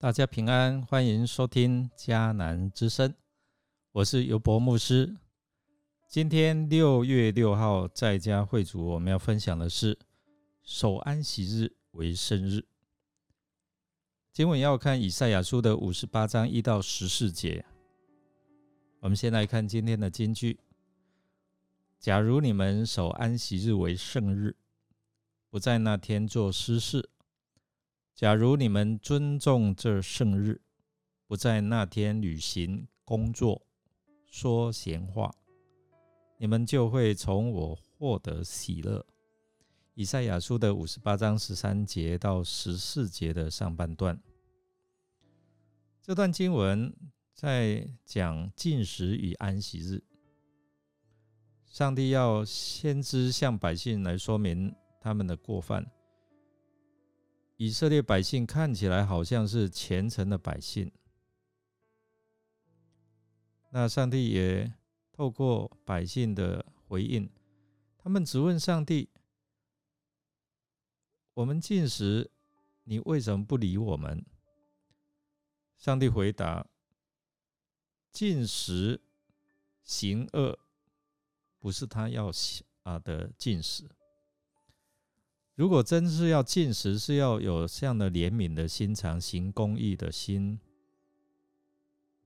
大家平安，欢迎收听迦南之声，我是尤博牧师。今天六月六号在家会主，我们要分享的是守安息日为生日。今晚要看以赛亚书的五十八章一到十四节。我们先来看今天的金句：假如你们守安息日为圣日，不在那天做私事。假如你们尊重这圣日，不在那天旅行、工作、说闲话，你们就会从我获得喜乐。以赛亚书的五十八章十三节到十四节的上半段，这段经文在讲禁食与安息日。上帝要先知向百姓来说明他们的过犯。以色列百姓看起来好像是虔诚的百姓，那上帝也透过百姓的回应，他们只问上帝：“我们进食，你为什么不理我们？”上帝回答：“进食行恶，不是他要啊的进食。”如果真是要进食，是要有这样的怜悯的心肠、行公义的心，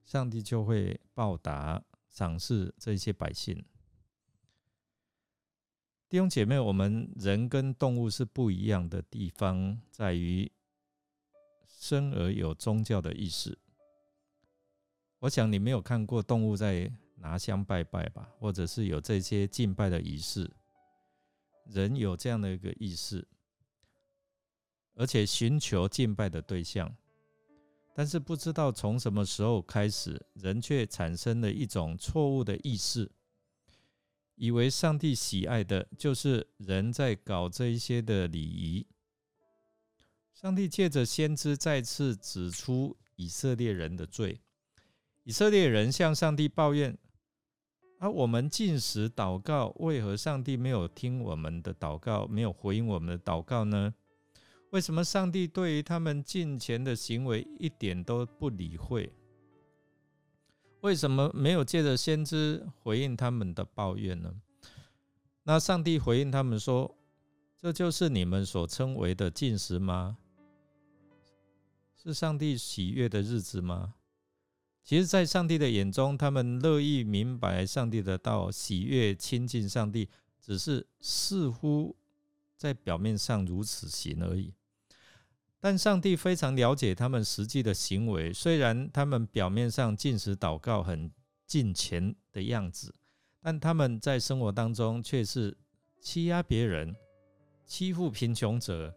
上帝就会报答、赏赐这些百姓。弟兄姐妹，我们人跟动物是不一样的地方，在于生而有宗教的意识。我想你没有看过动物在拿香拜拜吧，或者是有这些敬拜的仪式。人有这样的一个意识，而且寻求敬拜的对象，但是不知道从什么时候开始，人却产生了一种错误的意识，以为上帝喜爱的就是人在搞这一些的礼仪。上帝借着先知再次指出以色列人的罪，以色列人向上帝抱怨。而我们进食祷告，为何上帝没有听我们的祷告，没有回应我们的祷告呢？为什么上帝对于他们进前的行为一点都不理会？为什么没有借着先知回应他们的抱怨呢？那上帝回应他们说：“这就是你们所称为的进食吗？是上帝喜悦的日子吗？”其实，在上帝的眼中，他们乐意明白上帝的道，喜悦亲近上帝，只是似乎在表面上如此行而已。但上帝非常了解他们实际的行为，虽然他们表面上进食祷告很敬虔的样子，但他们在生活当中却是欺压别人、欺负贫穷者，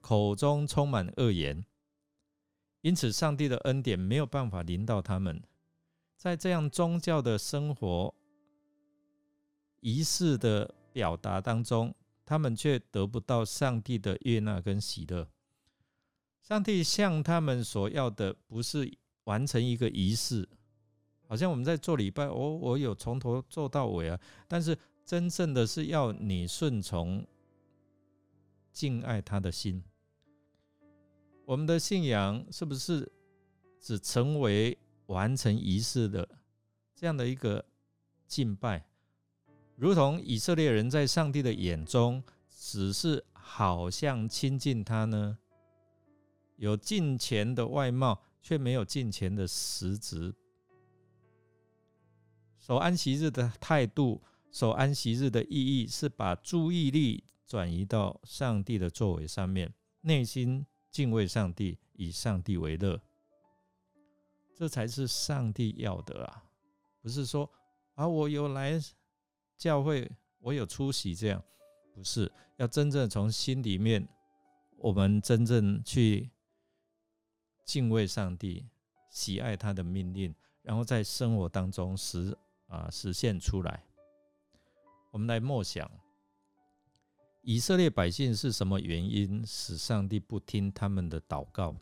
口中充满恶言。因此，上帝的恩典没有办法临到他们，在这样宗教的生活仪式的表达当中，他们却得不到上帝的悦纳跟喜乐。上帝向他们所要的，不是完成一个仪式，好像我们在做礼拜，哦，我有从头做到尾啊。但是，真正的是要你顺从、敬爱他的心。我们的信仰是不是只成为完成仪式的这样的一个敬拜，如同以色列人在上帝的眼中只是好像亲近他呢？有敬虔的外貌，却没有敬虔的实质。守安息日的态度，守安息日的意义是把注意力转移到上帝的作为上面，内心。敬畏上帝，以上帝为乐，这才是上帝要的啊！不是说啊，我有来教会，我有出席，这样不是要真正从心里面，我们真正去敬畏上帝，喜爱他的命令，然后在生活当中实啊实现出来。我们来默想。以色列百姓是什么原因使上帝不听他们的祷告？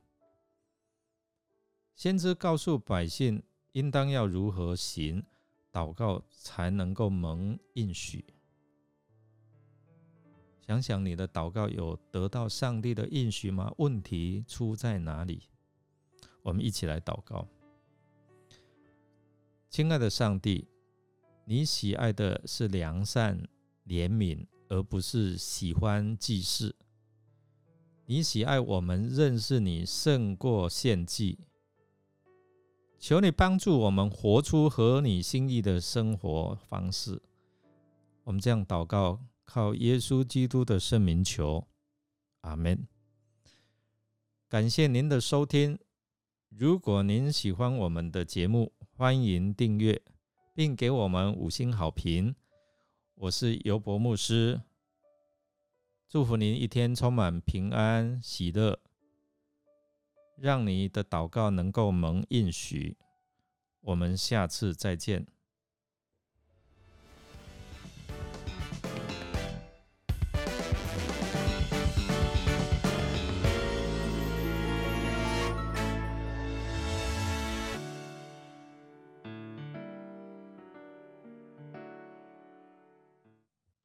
先知告诉百姓，应当要如何行祷告才能够蒙应许。想想你的祷告有得到上帝的应许吗？问题出在哪里？我们一起来祷告。亲爱的上帝，你喜爱的是良善、怜悯，而不是喜欢祭祀。你喜爱我们认识你胜过献祭。求你帮助我们活出合你心意的生活方式。我们这样祷告，靠耶稣基督的圣名求，阿门。感谢您的收听。如果您喜欢我们的节目，欢迎订阅并给我们五星好评。我是尤伯牧师，祝福您一天充满平安喜乐，让你的祷告能够蒙应许。我们下次再见。